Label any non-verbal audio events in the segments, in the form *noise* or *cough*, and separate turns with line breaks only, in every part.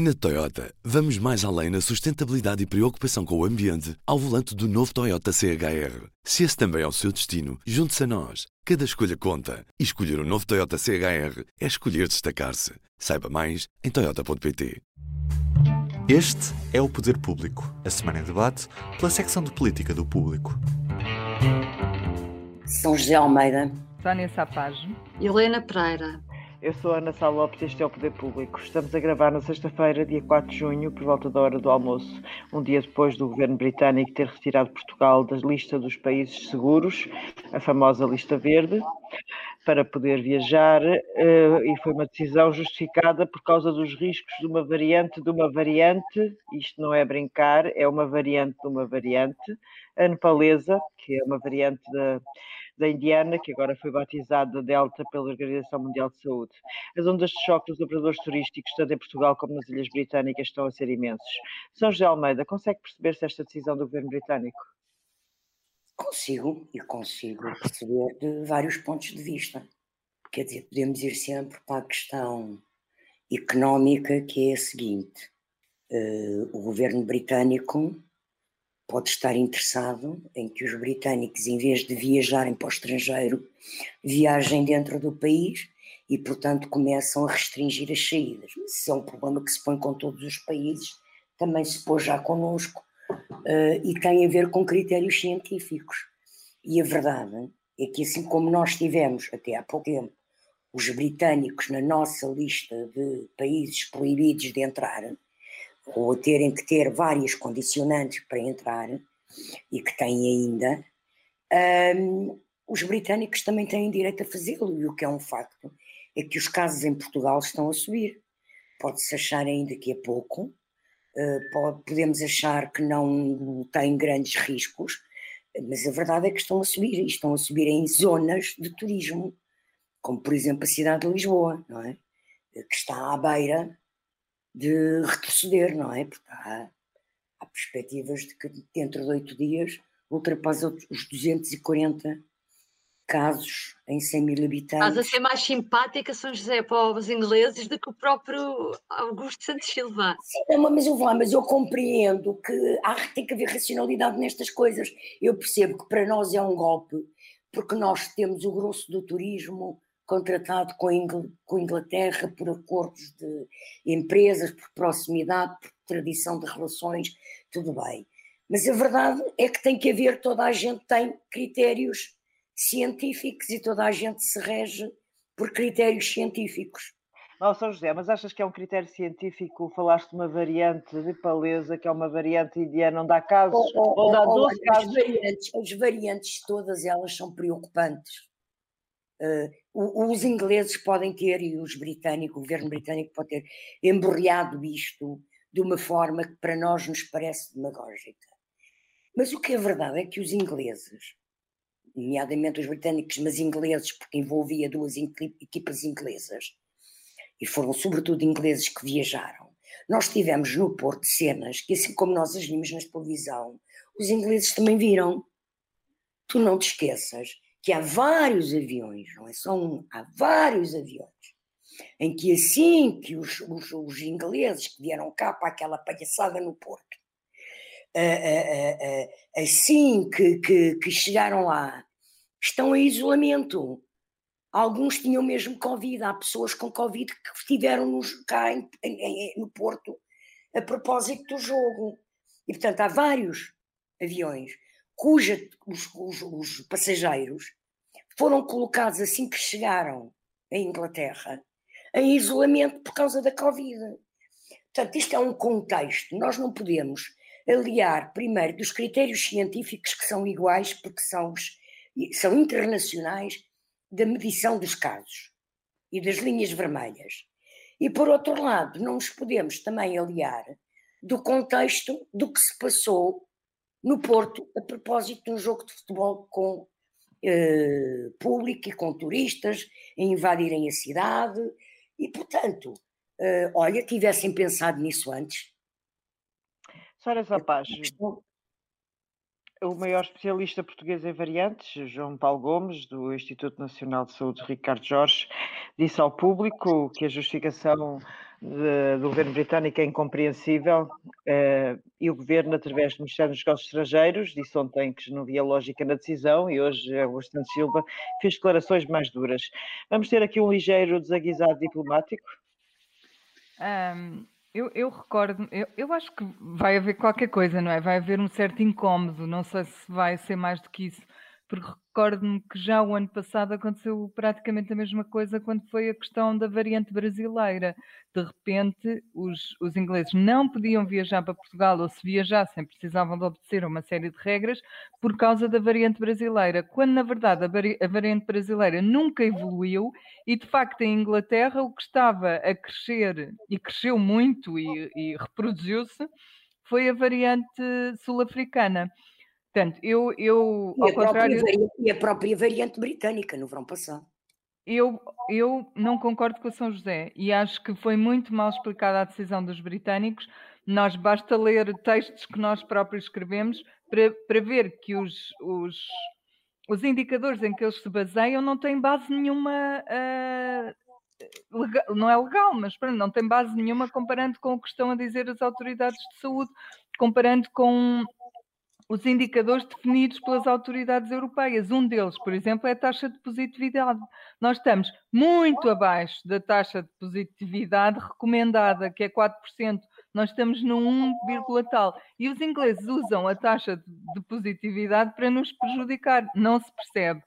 Na Toyota, vamos mais além na sustentabilidade e preocupação com o ambiente ao volante do novo Toyota CHR. Se esse também é o seu destino, junte-se a nós. Cada escolha conta. E escolher o um novo Toyota CHR é escolher destacar-se. Saiba mais em Toyota.pt.
Este é o Poder Público, a semana em debate pela secção de política do público.
São José Almeida.
Sónia Sapage.
Helena Pereira.
Eu sou Ana Sá Lopes e este é o Poder Público. Estamos a gravar na sexta-feira, dia 4 de junho, por volta da hora do almoço, um dia depois do governo britânico ter retirado Portugal da lista dos países seguros, a famosa lista verde, para poder viajar, eh, e foi uma decisão justificada por causa dos riscos de uma variante de uma variante, isto não é brincar, é uma variante de uma variante, a nepalesa, que é uma variante da da Indiana, que agora foi batizada Delta pela Organização Mundial de Saúde. As ondas de choque dos operadores turísticos, tanto em Portugal como nas Ilhas Britânicas, estão a ser imensos. São José Almeida, consegue perceber-se esta decisão do governo britânico?
Consigo, e consigo perceber de vários pontos de vista. Quer dizer, podemos ir sempre para a questão económica, que é a seguinte: uh, o governo britânico pode estar interessado em que os britânicos, em vez de viajarem para o estrangeiro, viajem dentro do país e, portanto, começam a restringir as saídas. Isso é um problema que se põe com todos os países, também se pôs já connosco, uh, e tem a ver com critérios científicos. E a verdade é que, assim como nós tivemos até há pouco tempo os britânicos na nossa lista de países proibidos de entrar, ou terem que ter várias condicionantes para entrar, e que têm ainda, um, os britânicos também têm direito a fazê-lo, e o que é um facto é que os casos em Portugal estão a subir. Pode-se achar ainda que é pouco, uh, pode, podemos achar que não tem grandes riscos, mas a verdade é que estão a subir, e estão a subir em zonas de turismo, como por exemplo a cidade de Lisboa, não é? que está à beira de retroceder, não é? Porque há, há perspectivas de que dentro de oito dias ultrapassa os 240 casos em 100 mil habitantes.
Estás a ser mais simpática, São José, para os ingleses do que o próprio Augusto Santos Silva.
Sim, mas eu vou mas eu compreendo que há, tem que haver racionalidade nestas coisas. Eu percebo que para nós é um golpe, porque nós temos o grosso do turismo contratado com a Inglaterra por acordos de empresas, por proximidade, por tradição de relações, tudo bem. Mas a verdade é que tem que haver, toda a gente tem critérios científicos e toda a gente se rege por critérios científicos.
Não, São José, mas achas que é um critério científico? Falaste de uma variante de paleza, que é uma variante indiana, onde há casos,
oh, oh, onde há 12 oh, casos. As variantes, as variantes, todas elas são preocupantes. Uh, os ingleses podem ter, e os britânicos, o governo britânico pode ter emborreado isto de uma forma que para nós nos parece demagógica. Mas o que é verdade é que os ingleses, nomeadamente os britânicos, mas ingleses, porque envolvia duas equipas inglesas, e foram sobretudo ingleses que viajaram, nós tivemos no Porto cenas que, assim como nós as vimos na televisão, os ingleses também viram. Tu não te esqueças que há vários aviões, não é só um, há vários aviões, em que assim que os, os, os ingleses que vieram cá para aquela palhaçada no Porto, uh, uh, uh, assim que, que, que chegaram lá, estão em isolamento. Alguns tinham mesmo Covid, há pessoas com Covid que estiveram cá em, em, no Porto a propósito do jogo. E portanto há vários aviões cuja os, os, os passageiros foram colocados assim que chegaram à Inglaterra em isolamento por causa da Covid. Portanto, isto é um contexto. Nós não podemos aliar, primeiro, dos critérios científicos que são iguais, porque são, são internacionais, da medição dos casos e das linhas vermelhas. E, por outro lado, não nos podemos também aliar do contexto do que se passou no Porto, a propósito de um jogo de futebol com eh, público e com turistas a invadirem a cidade, e portanto, eh, olha, tivessem pensado nisso antes.
Sra. Zapaz, o maior especialista português em variantes, João Paulo Gomes, do Instituto Nacional de Saúde Ricardo Jorge, disse ao público que a justificação de, do governo britânico é incompreensível uh, e o governo, através do Ministério dos Negócios Estrangeiros, disse ontem que não havia lógica na decisão e hoje Augusto Santos Silva fez declarações mais duras. Vamos ter aqui um ligeiro desaguisado diplomático?
Um, eu, eu, recordo, eu, eu acho que vai haver qualquer coisa, não é? Vai haver um certo incómodo, não sei se vai ser mais do que isso porque recordo-me que já o ano passado aconteceu praticamente a mesma coisa quando foi a questão da variante brasileira. De repente, os, os ingleses não podiam viajar para Portugal, ou se viajassem, precisavam de obedecer a uma série de regras por causa da variante brasileira, quando na verdade a, a variante brasileira nunca evoluiu e de facto em Inglaterra o que estava a crescer e cresceu muito e, e reproduziu-se foi a variante sul-africana. Portanto, eu, eu
e, ao a contrário... variante, e a própria variante britânica no verão passado.
Eu, eu não concordo com o São José e acho que foi muito mal explicada a decisão dos britânicos. Nós basta ler textos que nós próprios escrevemos para, para ver que os, os, os indicadores em que eles se baseiam não têm base nenhuma. Uh, legal, não é legal, mas não tem base nenhuma comparando com o que estão a dizer as autoridades de saúde, comparando com os indicadores definidos pelas autoridades europeias. Um deles, por exemplo, é a taxa de positividade. Nós estamos muito abaixo da taxa de positividade recomendada, que é 4%. Nós estamos no 1, tal. E os ingleses usam a taxa de positividade para nos prejudicar. Não se percebe.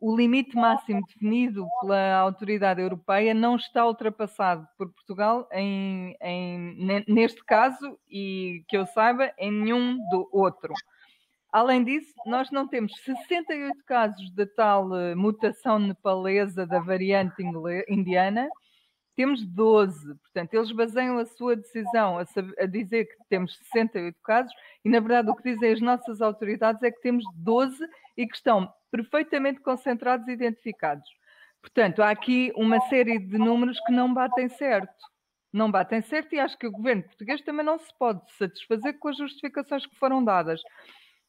O limite máximo definido pela autoridade europeia não está ultrapassado por Portugal em, em, neste caso e que eu saiba em nenhum do outro. Além disso, nós não temos 68 casos da tal eh, mutação nepalesa da variante indiana, temos 12. Portanto, eles baseiam a sua decisão a, a, dizer que temos 68 casos e, na verdade, o que dizem as nossas autoridades é que temos 12 e que estão perfeitamente concentrados e identificados. Portanto, há aqui uma série de números que não batem certo. Não batem certo e acho que o governo português também não se pode satisfazer com as justificações que foram dadas.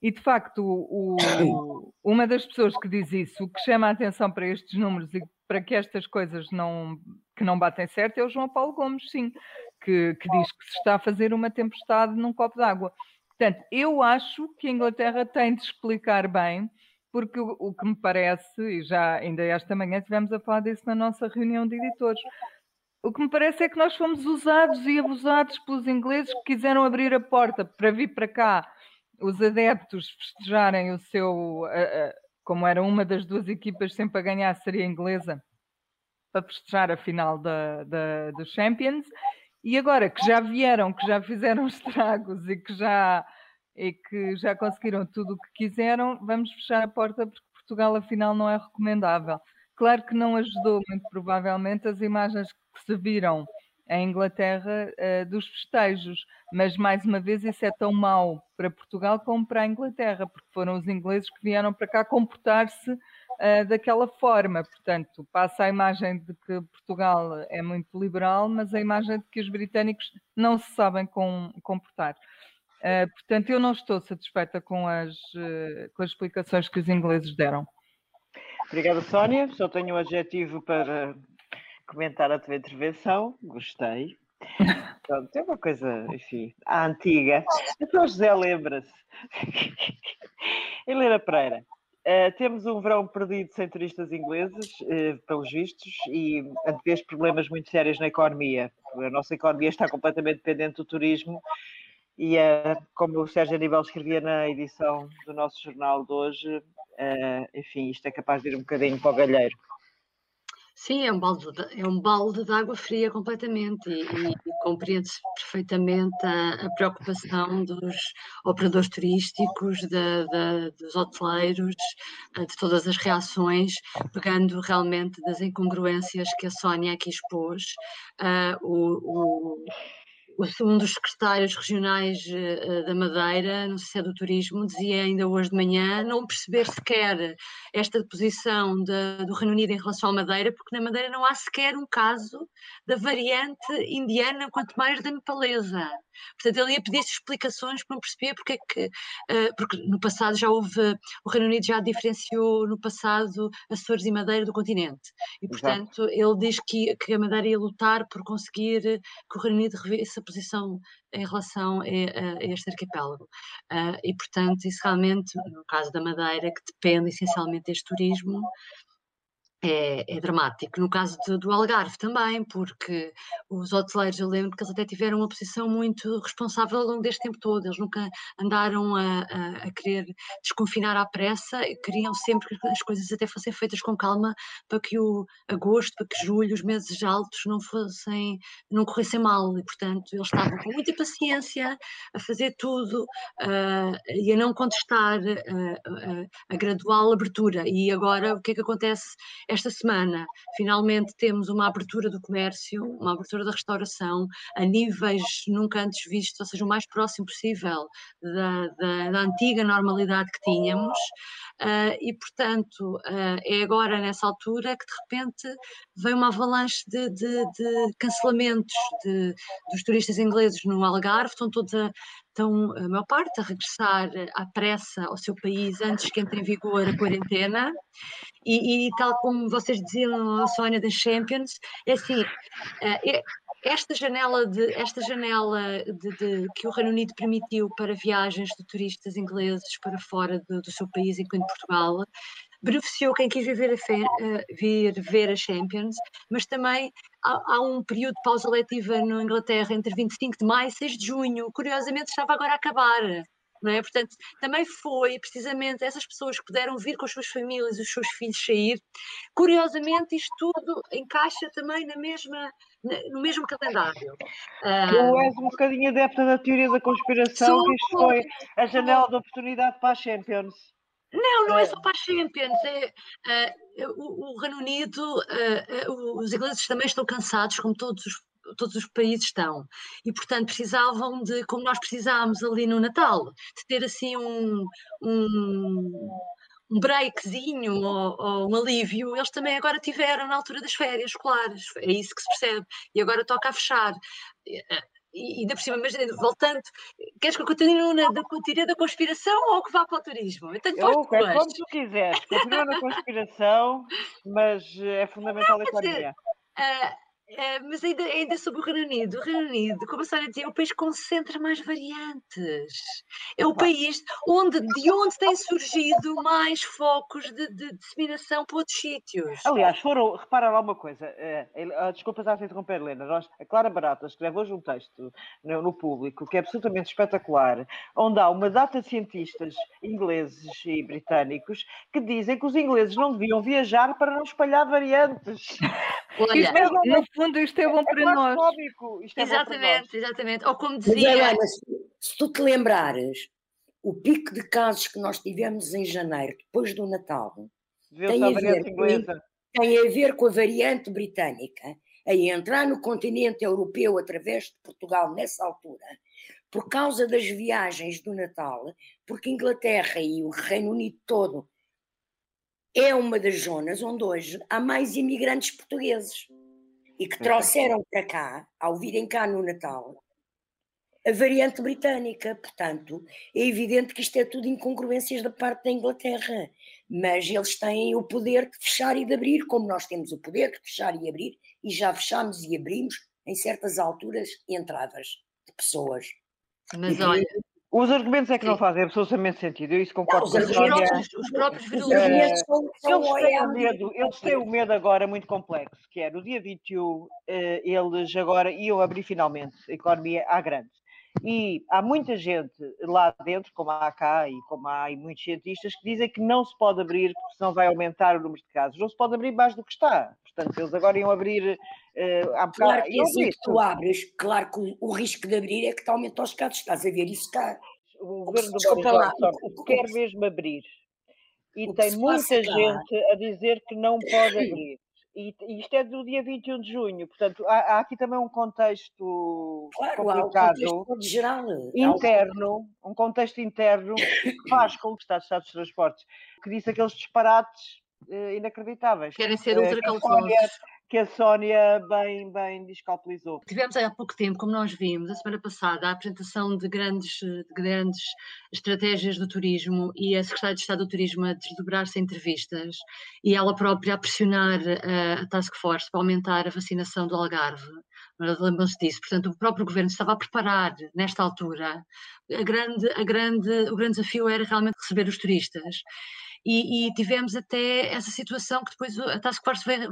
E de facto, o, uma das pessoas que diz isso, o que chama a atenção para estes números e para que estas coisas não, que não batem certo é o João Paulo Gomes, sim, que, que diz que se está a fazer uma tempestade num copo d'água. Portanto, eu acho que a Inglaterra tem de explicar bem, porque o, o que me parece, e já ainda esta manhã estivemos a falar disso na nossa reunião de editores, o que me parece é que nós fomos usados e abusados pelos ingleses que quiseram abrir a porta para vir para cá os adeptos festejarem o seu, como era uma das duas equipas sempre a ganhar, seria a inglesa, para festejar a final da, da, dos Champions. E agora que já vieram, que já fizeram *laughs* estragos e que já, e que já conseguiram tudo o que quiseram, vamos fechar a porta porque Portugal afinal não é recomendável. Claro que não ajudou, muito provavelmente, as imagens que se viram em Inglaterra uh, dos festejos, mas mais uma vez isso é tão mau para Portugal como para a Inglaterra, porque foram os ingleses que vieram para cá comportar-se uh, daquela forma. Portanto, passa a imagem de que Portugal é muito liberal, mas a imagem de que os britânicos não se sabem com, comportar. Uh, portanto, eu não estou satisfeita com as, com as explicações que os ingleses deram.
Obrigada, Sónia. Só tenho um adjetivo para comentar a tua intervenção, gostei. *laughs* Pronto, é uma coisa, enfim, a antiga. Então, José lembra-se. *laughs* Helena Pereira, uh, temos um verão perdido sem turistas ingleses, uh, pelos vistos, e antevês problemas muito sérios na economia. A nossa economia está completamente dependente do turismo e, uh, como o Sérgio Aníbal escrevia na edição do nosso jornal de hoje, enfim, isto é capaz de ir um bocadinho para o galheiro.
Sim, é um balde de, é um balde de água fria completamente e, e, e compreende-se perfeitamente a, a, preocupação dos operadores turísticos, de, de, dos hoteleiros, eh, de todas as reações, pegando realmente das incongruências que a Sónia aqui expôs, uh, o, o um dos secretários regionais uh, da Madeira, não sei se é do turismo, dizia ainda hoje de manhã não perceber sequer esta posição de, do Reino Unido em relação à Madeira, porque na Madeira não há sequer um caso da variante indiana, quanto mais da nepalesa. Portanto, ele ia pedir explicações para não perceber porque é que, uh, porque no passado já houve, o Reino Unido já diferenciou no passado Açores e Madeira do continente. E, portanto, Exato. ele diz que, que a Madeira ia lutar por conseguir que o Reino Unido revesse a posição em relação a, a, a este arquipélago. Uh, e, portanto, isso realmente, no caso da Madeira, que depende essencialmente deste turismo, é, é, dramático. No caso de, do Algarve também, porque os hoteleiros, eu lembro que eles até tiveram uma posição muito responsável ao longo deste tempo todo, eles nunca andaram a, a, a querer desconfinar à pressa, queriam sempre que as coisas até fossem feitas com calma para que o agosto, para que julho, os meses altos não fossem, não corressem mal, e portanto eles estavam com muita paciência a fazer tudo uh, e a não contestar uh, a gradual abertura. E agora o que é que acontece? Esta semana, finalmente, temos uma abertura do comércio, uma abertura da restauração a níveis nunca antes vistos, ou seja, o mais próximo possível da, da, da antiga normalidade que tínhamos. Uh, e, portanto, uh, é agora nessa altura que de repente vem uma avalanche de, de, de cancelamentos de, dos turistas ingleses no Algarve, estão todos a, estão a maior parte a regressar à pressa ao seu país antes que entre em vigor a quarentena. E, e tal como vocês diziam, Sónia das Champions, é assim, eh, esta janela, de, esta janela de, de, que o Reino Unido permitiu para viagens de turistas ingleses para fora do, do seu país, enquanto Portugal, beneficiou quem quis vir, a vir ver a Champions, mas também há, há, um período de pausa letiva na Inglaterra entre 25 de maio e 6 de junho, curiosamente estava agora a acabar. Não é? Portanto, também foi precisamente essas pessoas que puderam vir com as suas famílias e os seus filhos sair. Curiosamente, isto tudo encaixa também na mesma, no mesmo calendário.
Tu és um bocadinho adepta da teoria da conspiração, sou, que isto foi a janela de oportunidade para a Champions.
Não, não é só para a Champions. É, uh, o, o, Reino Unido, uh, uh, os ingleses também estão cansados, como todos os, todos os países estão. E, portanto, precisavam de, como nós precisámos ali no Natal, de ter assim um, um, um breakzinho ou, ou, um alívio. Eles também agora tiveram na altura das férias escolares. É isso que se percebe. E agora toca a fechar e ainda por cima, mas voltando, queres que eu continue na da, teoria da conspiração ou que vá para o turismo?
Eu tenho eu, é como tu quiseres, continua na conspiração, mas é fundamental não, a economia.
uh, é, mas ainda, ainda sobre o Reino Unido, o Reino Unido, como a Sara dizia, é o país que concentra mais variantes. É o país onde, de onde têm surgido mais focos de, de disseminação para outros sítios.
Aliás, foram, repara lá uma coisa, uh, desculpa já te interromper, Helena, nós, a Clara Barata escreve hoje um texto no, no, público que é absolutamente espetacular, onde há uma data de cientistas ingleses e britânicos que dizem que os ingleses não deviam viajar para não espalhar variantes.
Olha, no fundo isto é bom é para nós.
Isto é exatamente, nós. exatamente. Ou como dizia...
Mas, se tu te lembrares, o pico de casos que nós tivemos em janeiro, depois do Natal, tem a, ver tem a ver com a variante britânica a entrar no continente europeu através de Portugal nessa altura, por causa das viagens do Natal, porque Inglaterra e o Reino Unido todo é uma das zonas onde hoje há mais imigrantes portugueses e que trouxeram para cá, ao virem cá no Natal, a variante britânica. Portanto, é evidente que isto é tudo incongruências da parte da Inglaterra, mas eles têm o poder de fechar e de abrir, como nós temos o poder de fechar e abrir, e já fechamos e abrimos em certas alturas entradas de pessoas.
Mas olha,
os argumentos é que não fazem absolutamente sentido, eu isso concordo
não, os, próprios, os próprios virulês.
eles, têm o medo, eles têm o medo agora muito complexo, que é no dia 21, eh, eles agora iam abrir finalmente a economia à grande. E há muita gente lá dentro, como há cá e como há aí muitos cientistas, que dizem que não se pode abrir porque senão vai aumentar o número de casos. Não se pode abrir mais do que está. Portanto, eles agora iam abrir. Uh, há
claro que assim que tu abres, claro que o, risco de abrir é que te aumenta os casos. Estás a ver isso cá.
O governo do Boris Johnson quer mesmo abrir. E tem muita gente a dizer que não pode *clears throat* abrir. E, isto é do dia 21 de junho, portanto, há, há aqui também um contexto
claro,
complicado,
um contexto geral,
interno, um contexto interno que faz com que o Estado dos Transportes, que disse aqueles disparates uh, inacreditáveis.
Querem ser ultra cautelosos
que a Sónia bem, bem descalpelizou.
Tivemos há pouco tempo, como nós vimos, a semana passada, a apresentação de grandes, de grandes estratégias do turismo e a Secretária de Estado do Turismo a desdobrar-se em entrevistas e ela própria a pressionar a, a Task Force para aumentar a vacinação do Algarve. Lembram-se disso. Portanto, o próprio governo estava a preparar, nesta altura, a grande, a grande, o grande desafio era realmente receber os turistas e, e, tivemos até essa situação que depois a Task Force veio,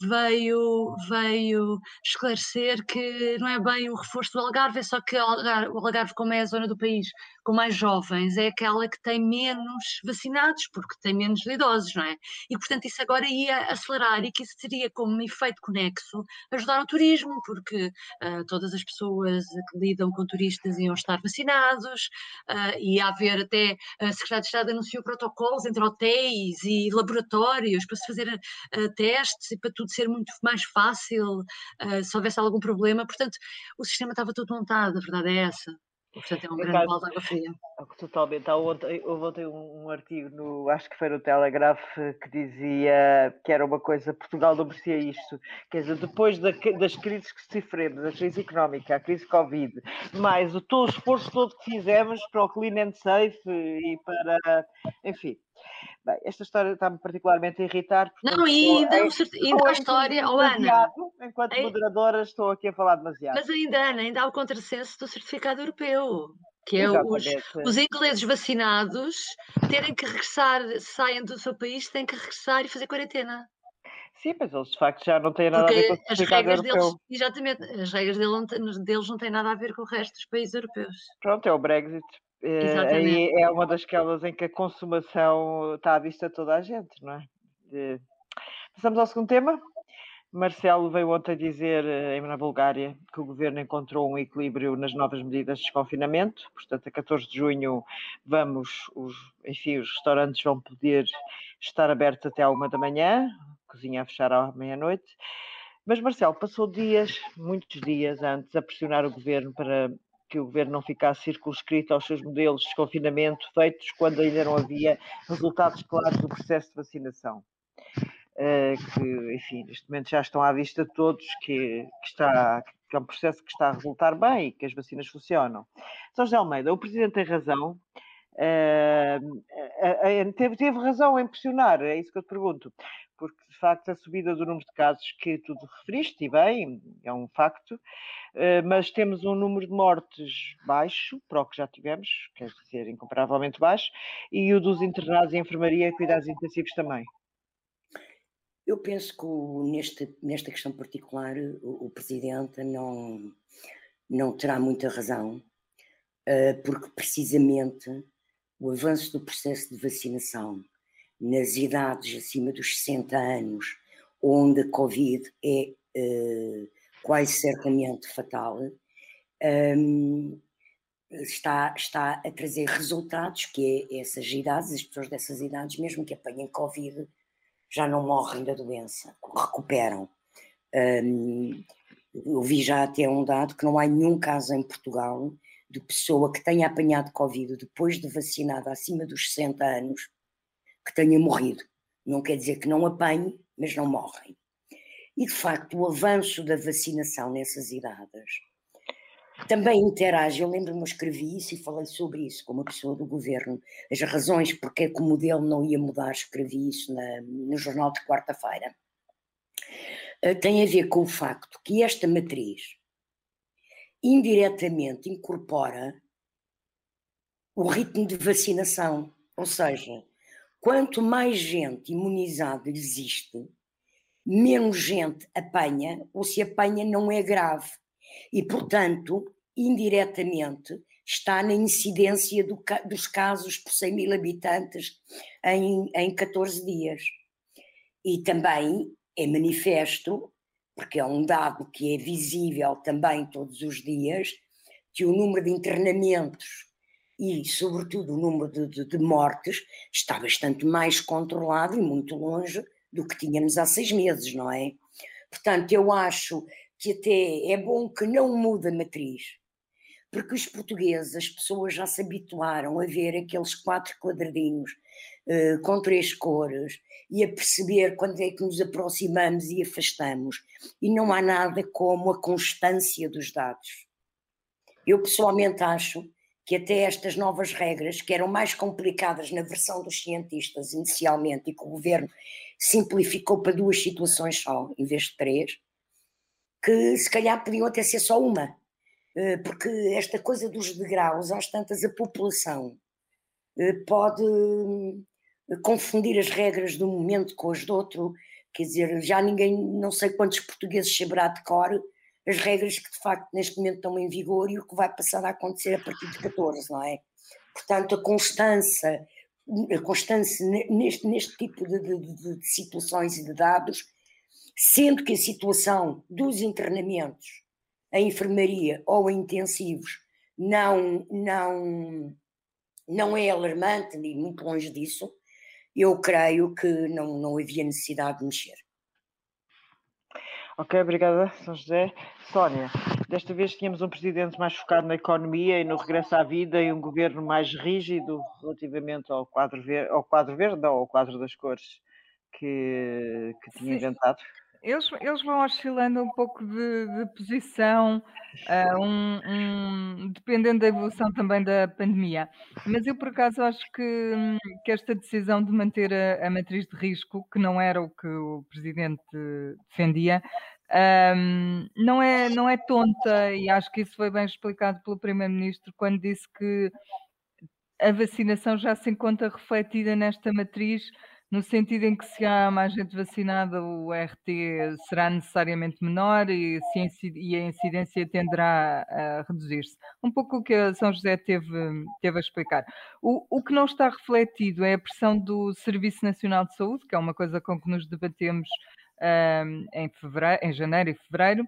veio, veio, esclarecer que não é bem o reforço do Algarve, é só que o Algarve, como é a zona do país com mais jovens, é aquela que tem menos vacinados, porque tem menos idosos, não é? E portanto isso agora ia acelerar e que isso teria como efeito conexo ajudar o turismo, porque uh, todas as pessoas que lidam com turistas iam estar vacinados, uh, ia haver até, a Secretaria de Estado anunciou protocolos entre hotéis e laboratórios para se fazer uh, testes e para tudo ser muito mais fácil uh, se houvesse algum problema. Portanto, o sistema estava todo montado, a verdade é essa. Portanto, é um grande balde de água fria.
Totalmente. Houve ontem um, um, artigo, no, acho que foi no Telegraph, que dizia que era uma coisa, Portugal não merecia isto. Quer dizer, depois da, das crises que sofremos, a crise económica, a crise Covid, mais o, todo, o esforço todo que fizemos para o clean and safe e para, enfim, Bem, esta história está-me particularmente a irritar.
Não, e ainda, ainda a história, oh, Ana.
Enquanto é, moderadora, estou aqui a falar demasiado.
Mas ainda, Ana, ainda há o contrassenso do certificado europeu, que é os, os, ingleses vacinados terem que regressar, saem do seu país, têm que regressar e fazer quarentena.
Sim, mas eles de facto já não têm nada Porque a ver com o
as
regras europeu.
deles, exatamente, as regras deles não têm nada a ver com o resto dos países europeus.
Pronto, é o Brexit. Uh, aí é uma dasquelas em que a consumação está à vista de toda a gente, não é? Passamos ao segundo tema. Marcelo veio ontem dizer uh, na Bulgária que o governo encontrou um equilíbrio nas novas medidas de desconfinamento. Portanto, a 14 de junho vamos, os, enfim, os restaurantes vão poder estar abertos até à uma da manhã, cozinha a fechar à meia-noite. Mas Marcelo passou dias, muitos dias antes, a pressionar o governo para que o governo não ficasse circunscrito aos seus modelos de desconfinamento feitos quando ainda não havia resultados claros do processo de vacinação. Uh, que, enfim, neste momento já estão à vista de todos que, que, está, que é um processo que está a resultar bem e que as vacinas funcionam. São José Almeida, o Presidente tem razão, uh, uh, teve, teve razão em pressionar, é isso que eu te pergunto, porque de facto a subida do número de casos que tu referiste, e bem, é um facto, eh, mas temos um número de mortes baixo, para o que já tivemos, quer dizer, incomparavelmente baixo, e o dos internados em enfermaria e cuidados intensivos também.
Eu penso que neste, nesta questão particular o, o Presidente não, não terá muita razão, eh, porque precisamente o avanço do processo de vacinação nas idades acima dos 60 anos, onde a Covid é uh, quase certamente fatal, um, está, está a trazer resultados que é essas idades, as pessoas dessas idades, mesmo que apanhem Covid, já não morrem da doença, recuperam. Um, eu vi já até um dado que não há nenhum caso em Portugal de pessoa que tenha apanhado Covid depois de vacinada acima dos 60 anos que tenha morrido. Não quer dizer que não apanhe, mas não morrem. E de facto, o avanço da vacinação nessas idades também interage. Eu lembro-me, escrevi isso e falei sobre isso com uma pessoa do governo. As razões porque é que o modelo não ia mudar, escrevi isso na, no jornal de quarta-feira. Uh, tem a ver com o facto que esta matriz indiretamente incorpora o ritmo de vacinação, ou seja, Quanto mais gente imunizada existe, menos gente apanha, ou se apanha não é grave. E, portanto, indiretamente, está na incidência do, dos casos por 100 mil habitantes em, em 14 dias. E também é manifesto, porque é um dado que é visível também todos os dias, que o número de internamentos e, sobretudo, o número de, de, de, mortes está bastante mais controlado e muito longe do que tínhamos há seis meses, não é? Portanto, eu acho que até é bom que não mude a matriz, porque os portugueses, as pessoas já se habituaram a ver aqueles quatro quadradinhos uh, com três cores e a perceber quando é que nos aproximamos e afastamos. E não há nada como a constância dos dados. Eu pessoalmente acho que até estas novas regras, que eram mais complicadas na versão dos cientistas inicialmente e que o governo simplificou para duas situações só, em vez de três, que se calhar podiam até ser só uma, eh, porque esta coisa dos degraus, às tantas, a população eh, pode eh, confundir as regras de um momento com as do outro, quer dizer, já ninguém, não sei quantos portugueses saberá de cor as regras que de facto neste momento estão em vigor e o que vai passar a acontecer a partir de 14, não é? Portanto, a constância, a constância neste, neste tipo de, de, de situações e de dados, sendo que a situação dos internamentos em enfermaria ou em intensivos não, não, não é alarmante, nem muito longe disso, eu creio que não, não havia necessidade de mexer.
Ok, obrigada, São José. Sónia, desta vez tínhamos um presidente mais focado na economia e no regresso à vida e um governo mais rígido relativamente ao quadro verde, ao quadro verde ou ao quadro das cores que, que tinha Sim. inventado.
Eles, eles vão oscilando um pouco de, de posição, uh, um, um, dependendo da evolução também da pandemia. Mas eu, por acaso, acho que, que esta decisão de manter a, a, matriz de risco, que não era o que o Presidente defendia, um, não, é, não é tonta, e acho que isso foi bem explicado pelo Primeiro-Ministro quando disse que a vacinação já se encontra refletida nesta matriz no sentido em que se há mais gente vacinada, o RT será necessariamente menor e, e a incidência tenderá a reduzir-se. Um pouco o que a São José teve, teve a explicar. O, o que não está refletido é a pressão do Serviço Nacional de Saúde, que é uma coisa com que nos debatemos um, em, fevereiro, em janeiro e fevereiro,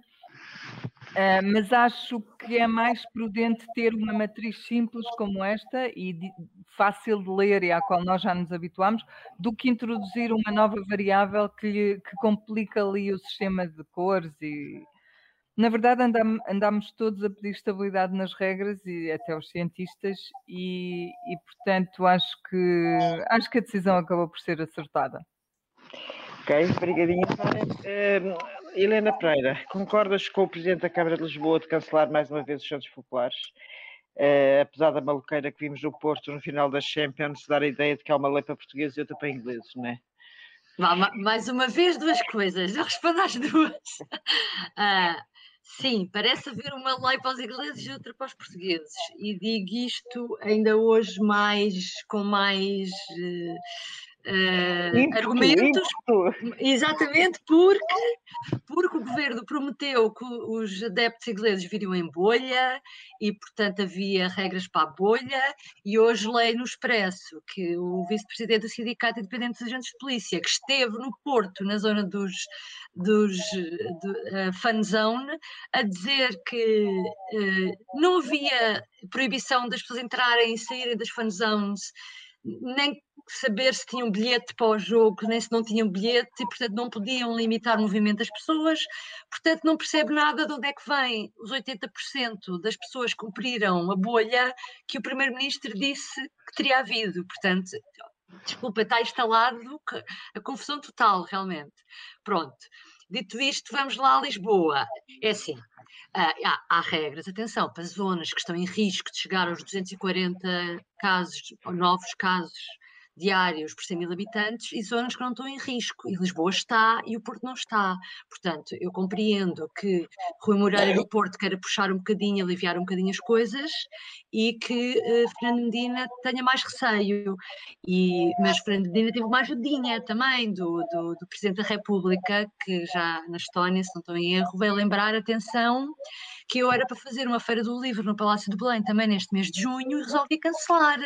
Uh, mas acho que é mais prudente ter uma matriz simples como esta e de, fácil de ler e à qual nós já nos habituamos, do que introduzir uma nova variável que, que complica ali o sistema de cores e na verdade andam, andamos todos a pedir estabilidade nas regras e até os cientistas e, e portanto acho que acho que a decisão acabou por ser acertada.
Ok, obrigadinha. Helena Pereira, concordas com o Presidente da Câmara de Lisboa de cancelar mais uma vez os Santos Populares? Uh, apesar da maluqueira que vimos no Porto no final das Champions, dar a ideia de que há uma lei para portugueses e outra para ingleses, não é?
Mais uma vez, duas coisas. Eu respondo às duas. Uh, *laughs* sim, parece haver uma lei para os ingleses e outra para os portugueses. E digo isto ainda hoje mais com mais. Uh, uh, argumentos, exatamente porque, porque o governo prometeu que os adeptos ingleses viriam em bolha e, portanto, havia regras para a bolha, e hoje leio no Expresso que o vice-presidente do Sindicato Independente dos Agentes de Polícia, que esteve no Porto, na zona dos, dos do, uh, fan zone, a dizer que uh, não havia proibição das pessoas entrarem e saírem das fan zones nem saber se tinham bilhete para o jogo, nem se não tinham bilhete, e portanto não podiam limitar o movimento das pessoas, portanto não percebe nada de onde é que vem os 80% das pessoas cumpriram a bolha que o Primeiro-Ministro disse que teria havido, portanto, desculpa, está instalado a confusão total, realmente. Pronto. Dito isto, vamos lá a Lisboa. É assim, há, há, regras, atenção, para zonas que estão em risco de chegar aos 240 casos, ou novos casos diários por 100 mil habitantes e zonas que não estão em risco. E Lisboa está e o Porto não está. Portanto, eu compreendo que Rui Moreira do Porto queira puxar um bocadinho, aliviar um bocadinho as coisas e que uh, Fernando Medina tenha mais receio. E, mas Fernando Medina teve uma ajudinha também do, do, do Presidente da República, que já na Estónia, se não estou em erro, veio lembrar, atenção, que eu era para fazer uma feira do livro no Palácio de Belém também neste mês de junho e resolvi cancelar.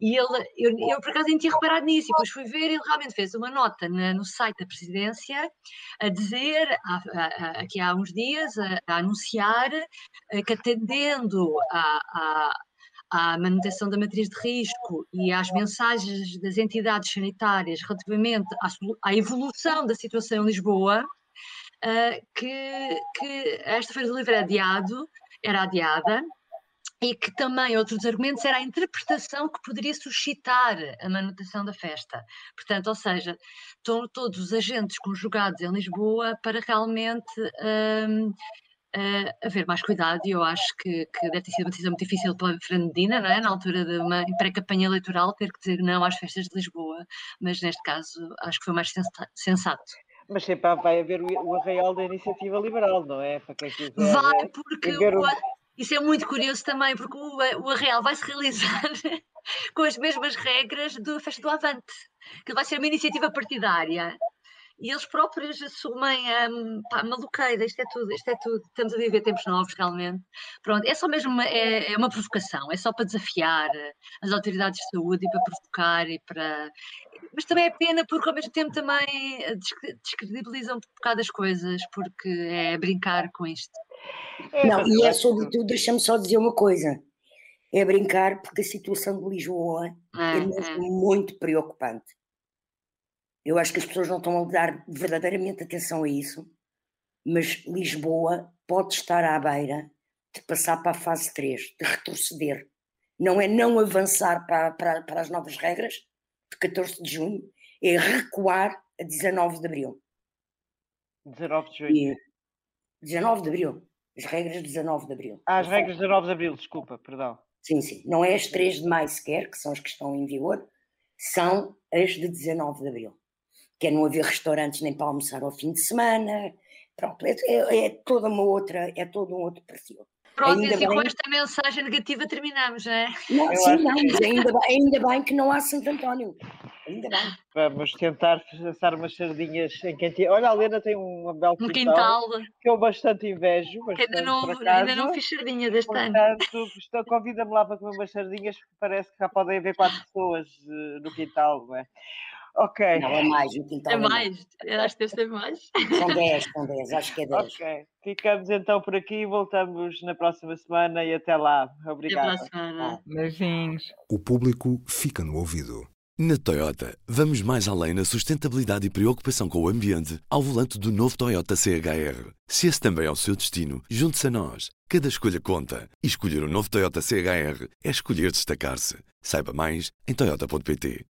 E ele, eu, eu por acaso nem tinha reparado nisso, e depois fui ver, ele realmente fez uma nota na, no site da presidência a dizer, aqui há uns dias, a, a anunciar eh, que atendendo a, a à manutenção da matriz de risco e às mensagens das entidades sanitárias relativamente à, à evolução da situação em Lisboa, uh, que, que esta Feira do Livro era adiado, era adiada, e que também outros argumentos era a interpretação que poderia suscitar a manutenção da festa. Portanto, ou seja, estão todos os agentes conjugados em Lisboa para realmente um, uh, haver mais cuidado e eu acho que, que, deve ter sido uma decisão muito difícil para Fernandina, não é? Na altura de uma pré-campanha eleitoral, ter que dizer não às festas de Lisboa, mas neste caso acho que foi mais sensato.
Mas sempre vai haver o arraial da iniciativa liberal, não é? Para quem quiser.
Vai, porque o, isso é muito curioso também, porque o, o Arreal vai se realizar *laughs* com as mesmas regras do Festa do Avante, que vai ser uma iniciativa partidária. E eles próprios assumem a um, maluqueira, isto é tudo, isto é tudo, estamos a viver tempos novos realmente. Pronto, é só mesmo uma, é, é uma provocação, é só para desafiar as autoridades de saúde e para provocar e para. Mas também é pena porque ao mesmo tempo também descredibilizam um bocado as coisas, porque é brincar com isto.
É, não, e é sobretudo, deixa-me só dizer uma coisa: é brincar porque a situação de Lisboa é, é mesmo é. muito preocupante. Eu acho que as pessoas não estão a dar verdadeiramente atenção a isso, mas Lisboa pode estar à beira de passar para a fase 3, de retroceder. Não é não avançar para, para, para as novas regras, de 14 de junho, é recuar a 19 de abril.
19 de junho. E,
19 de abril. As regras de 19 de abril.
Ah, as regras de 19 de abril, desculpa, perdão.
Sim, sim. Não é as 3 de maio sequer, que são as que estão em vigor, são as de 19 de abril. Que é não haver restaurantes nem para almoçar ao fim de semana. Pronto, é, é, é toda uma outra, é todo um outro perfil.
Pronto, ainda e assim bem... com esta mensagem negativa terminamos, não é?
Não, Eu sim, não, mas ainda, ainda bem que não há Santo António. Ainda bem.
Vamos tentar assar umas sardinhas em quentinha. Olha, a Lena tem um belo
um quintal,
que eu bastante invejo. Bastante,
ainda, não, ainda não fiz sardinha deste Portanto,
ano. Convida-me lá para comer umas sardinhas, porque parece que já podem haver quatro pessoas uh, no quintal, não é? Ok.
Não, é mais, no quintal.
É mais, eu acho que deve ser mais.
São 10, são 10, acho que é 10.
Ok, ficamos então por aqui, voltamos na próxima semana e até lá. Obrigado. Até
semana. Beijinhos.
O público fica no ouvido. Na Toyota, vamos mais além na sustentabilidade e preocupação com o ambiente ao volante do novo Toyota CHR. Se esse também é o seu destino, junte-se a nós. Cada escolha conta. E escolher o um novo Toyota CHR é escolher destacar-se. Saiba mais em Toyota.pt.